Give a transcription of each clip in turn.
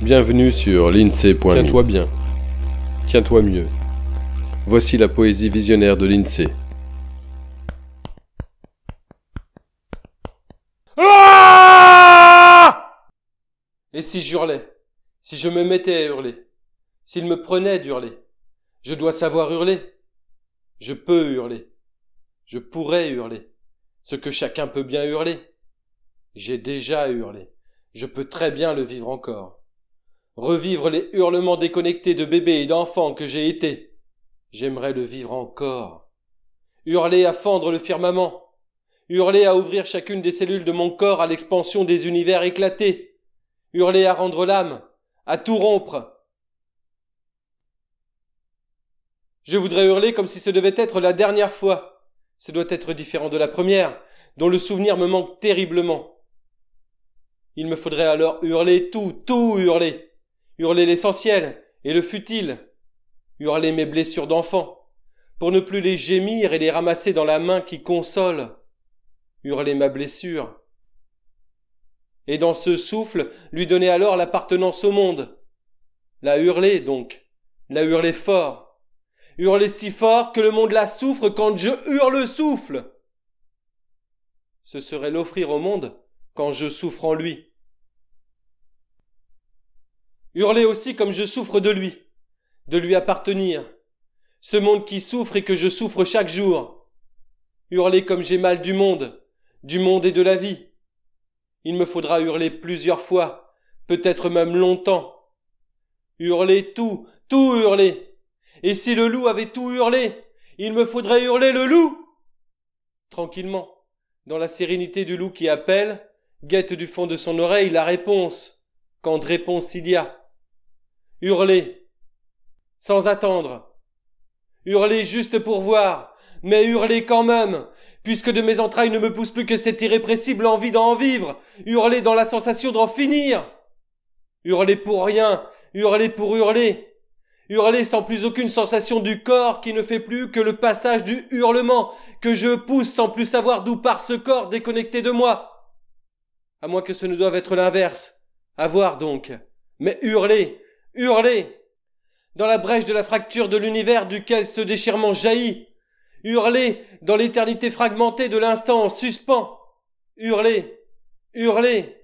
Bienvenue sur l'INSEE.me. Tiens-toi bien. Tiens-toi mieux. Voici la poésie visionnaire de l'INSEE. Et si j'hurlais Si je me mettais à hurler S'il me prenait d'hurler Je dois savoir hurler Je peux hurler. Je pourrais hurler. Ce que chacun peut bien hurler. J'ai déjà hurlé. Je peux très bien le vivre encore. Revivre les hurlements déconnectés de bébés et d'enfants que j'ai été. J'aimerais le vivre encore. Hurler à fendre le firmament. Hurler à ouvrir chacune des cellules de mon corps à l'expansion des univers éclatés hurler à rendre l'âme, à tout rompre. Je voudrais hurler comme si ce devait être la dernière fois. Ce doit être différent de la première, dont le souvenir me manque terriblement. Il me faudrait alors hurler tout, tout hurler. Hurler l'essentiel et le futile. Hurler mes blessures d'enfant, pour ne plus les gémir et les ramasser dans la main qui console. Hurler ma blessure, et dans ce souffle lui donner alors l'appartenance au monde. La hurler donc, la hurler fort, hurler si fort que le monde la souffre quand je hurle souffle. Ce serait l'offrir au monde quand je souffre en lui. Hurler aussi comme je souffre de lui, de lui appartenir, ce monde qui souffre et que je souffre chaque jour. Hurler comme j'ai mal du monde, du monde et de la vie il me faudra hurler plusieurs fois, peut-être même longtemps. Hurler tout, tout hurler. Et si le loup avait tout hurlé, il me faudrait hurler le loup. Tranquillement, dans la sérénité du loup qui appelle, guette du fond de son oreille la réponse, quand de réponse il y a. Hurler, sans attendre. Hurler juste pour voir, mais hurler quand même, puisque de mes entrailles ne me pousse plus que cette irrépressible envie d'en vivre, hurler dans la sensation d'en finir. Hurler pour rien, hurler pour hurler. Hurler sans plus aucune sensation du corps qui ne fait plus que le passage du hurlement, que je pousse sans plus savoir d'où part ce corps déconnecté de moi. À moins que ce ne doive être l'inverse. À voir donc. Mais hurler, hurler. Dans la brèche de la fracture de l'univers duquel ce déchirement jaillit, hurler dans l'éternité fragmentée de l'instant en suspens, hurler, hurler,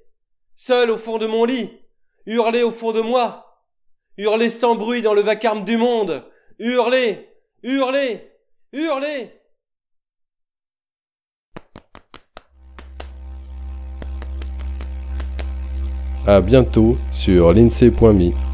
seul au fond de mon lit, hurler au fond de moi, hurler sans bruit dans le vacarme du monde, hurler, hurler, hurler. À bientôt sur l'INSEE.me.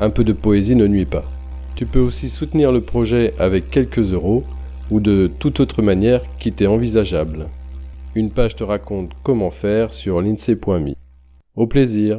un peu de poésie ne nuit pas. Tu peux aussi soutenir le projet avec quelques euros ou de toute autre manière qui t'est envisageable. Une page te raconte comment faire sur l'INSEE.me. Au plaisir